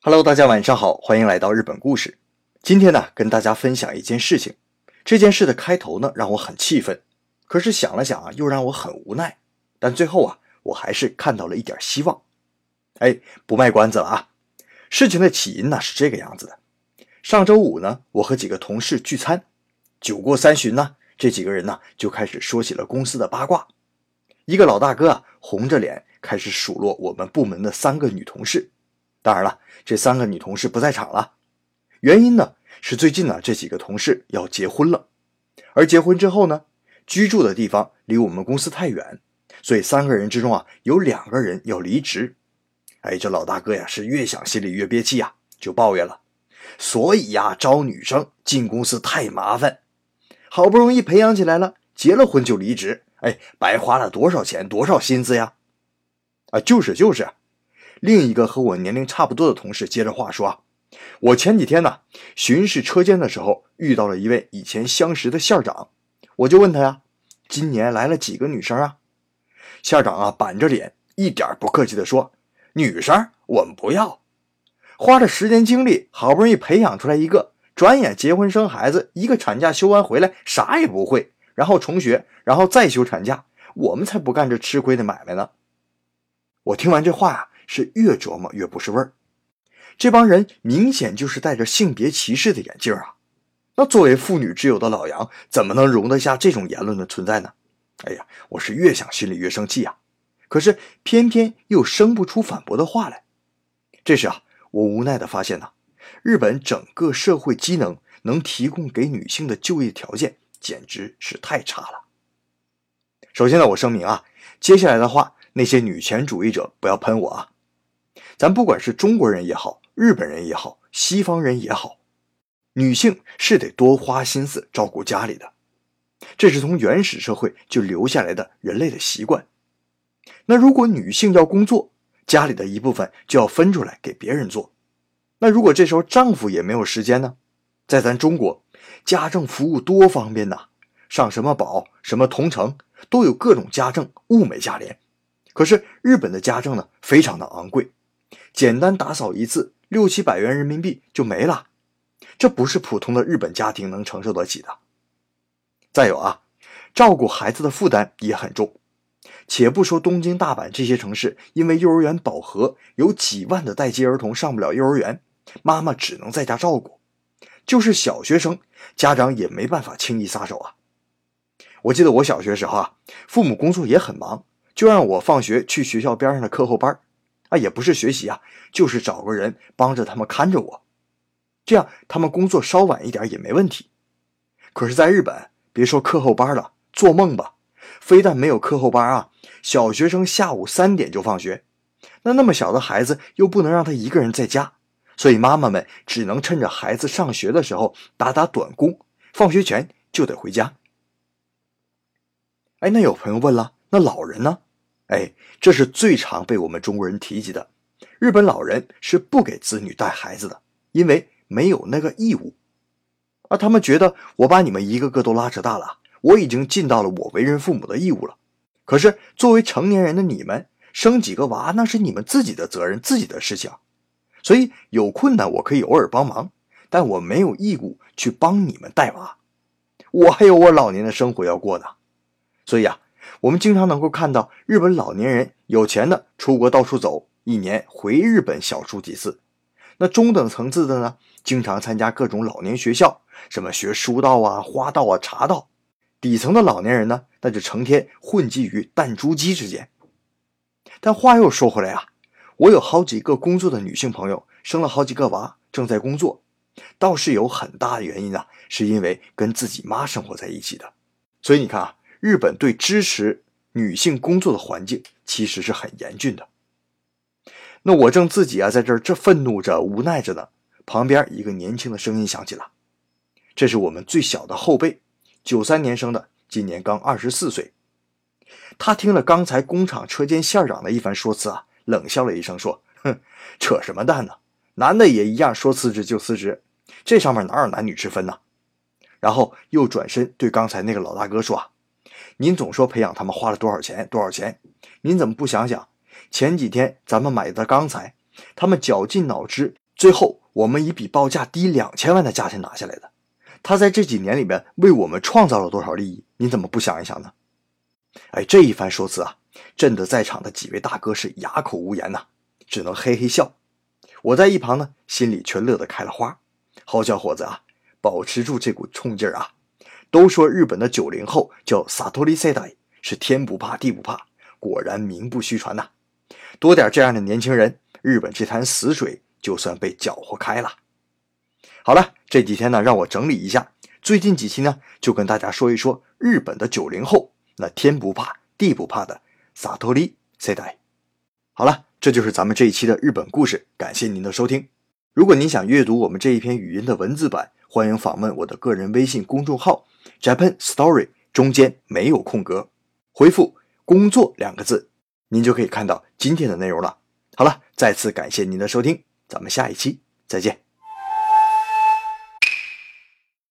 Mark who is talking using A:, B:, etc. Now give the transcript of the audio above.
A: Hello，大家晚上好，欢迎来到日本故事。今天呢，跟大家分享一件事情。这件事的开头呢，让我很气愤，可是想了想啊，又让我很无奈。但最后啊，我还是看到了一点希望。哎，不卖关子了啊！事情的起因呢是这个样子的：上周五呢，我和几个同事聚餐，酒过三巡呢，这几个人呢就开始说起了公司的八卦。一个老大哥啊，红着脸开始数落我们部门的三个女同事。当然了，这三个女同事不在场了。原因呢是最近呢这几个同事要结婚了，而结婚之后呢，居住的地方离我们公司太远，所以三个人之中啊有两个人要离职。哎，这老大哥呀是越想心里越憋气呀，就抱怨了。所以呀，招女生进公司太麻烦，好不容易培养起来了，结了婚就离职，哎，白花了多少钱多少心思呀！啊，就是就是。另一个和我年龄差不多的同事接着话说啊：“我前几天呢巡视车间的时候，遇到了一位以前相识的县长，我就问他呀，今年来了几个女生啊？县长啊板着脸，一点不客气的说：女生我们不要，花了时间精力，好不容易培养出来一个，转眼结婚生孩子，一个产假休完回来啥也不会，然后重学，然后再休产假，我们才不干这吃亏的买卖呢。我听完这话呀。”是越琢磨越不是味儿，这帮人明显就是戴着性别歧视的眼镜啊！那作为妇女之友的老杨，怎么能容得下这种言论的存在呢？哎呀，我是越想心里越生气啊！可是偏偏又生不出反驳的话来。这时啊，我无奈的发现呐，日本整个社会机能能提供给女性的就业条件简直是太差了。首先呢，我声明啊，接下来的话，那些女权主义者不要喷我啊！咱不管是中国人也好，日本人也好，西方人也好，女性是得多花心思照顾家里的，这是从原始社会就留下来的人类的习惯。那如果女性要工作，家里的一部分就要分出来给别人做。那如果这时候丈夫也没有时间呢？在咱中国，家政服务多方便呐，上什么宝、什么同城，都有各种家政，物美价廉。可是日本的家政呢，非常的昂贵。简单打扫一次，六七百元人民币就没了，这不是普通的日本家庭能承受得起的。再有啊，照顾孩子的负担也很重。且不说东京、大阪这些城市，因为幼儿园饱和，有几万的待机儿童上不了幼儿园，妈妈只能在家照顾。就是小学生，家长也没办法轻易撒手啊。我记得我小学时候啊，父母工作也很忙，就让我放学去学校边上的课后班啊，也不是学习啊，就是找个人帮着他们看着我，这样他们工作稍晚一点也没问题。可是，在日本，别说课后班了，做梦吧！非但没有课后班啊，小学生下午三点就放学，那那么小的孩子又不能让他一个人在家，所以妈妈们只能趁着孩子上学的时候打打短工，放学前就得回家。哎，那有朋友问了，那老人呢？哎，这是最常被我们中国人提及的。日本老人是不给子女带孩子的，因为没有那个义务。而他们觉得我把你们一个个都拉扯大了，我已经尽到了我为人父母的义务了。可是作为成年人的你们，生几个娃那是你们自己的责任，自己的事情。所以有困难我可以偶尔帮忙，但我没有义务去帮你们带娃。我还有我老年的生活要过呢。所以啊。我们经常能够看到日本老年人有钱的出国到处走，一年回日本小住几次。那中等层次的呢，经常参加各种老年学校，什么学书道啊、花道啊、茶道。底层的老年人呢，那就成天混迹于弹珠机之间。但话又说回来啊，我有好几个工作的女性朋友，生了好几个娃，正在工作，倒是有很大的原因啊，是因为跟自己妈生活在一起的。所以你看啊。日本对支持女性工作的环境其实是很严峻的。那我正自己啊在这儿这愤怒着、无奈着呢，旁边一个年轻的声音响起了，这是我们最小的后辈，九三年生的，今年刚二十四岁。他听了刚才工厂车间线长的一番说辞啊，冷笑了一声说：“哼，扯什么淡呢？男的也一样，说辞职就辞职，这上面哪有男女之分呢？”然后又转身对刚才那个老大哥说啊。您总说培养他们花了多少钱？多少钱？您怎么不想想，前几天咱们买的钢材，他们绞尽脑汁最后我们以比报价低两千万的价钱拿下来的。他在这几年里面为我们创造了多少利益？你怎么不想一想呢？哎，这一番说辞啊，震得在场的几位大哥是哑口无言呐，只能嘿嘿笑。我在一旁呢，心里却乐得开了花。好小伙子啊，保持住这股冲劲儿啊！都说日本的九零后叫萨托利塞代，是天不怕地不怕，果然名不虚传呐。多点这样的年轻人，日本这潭死水就算被搅和开了。好了，这几天呢，让我整理一下，最近几期呢，就跟大家说一说日本的九零后，那天不怕地不怕的萨托利塞代。好了。这就是咱们这一期的日本故事，感谢您的收听。如果您想阅读我们这一篇语音的文字版，欢迎访问我的个人微信公众号 Japan Story，中间没有空格，回复“工作”两个字，您就可以看到今天的内容了。好了，再次感谢您的收听，咱们下一期再见。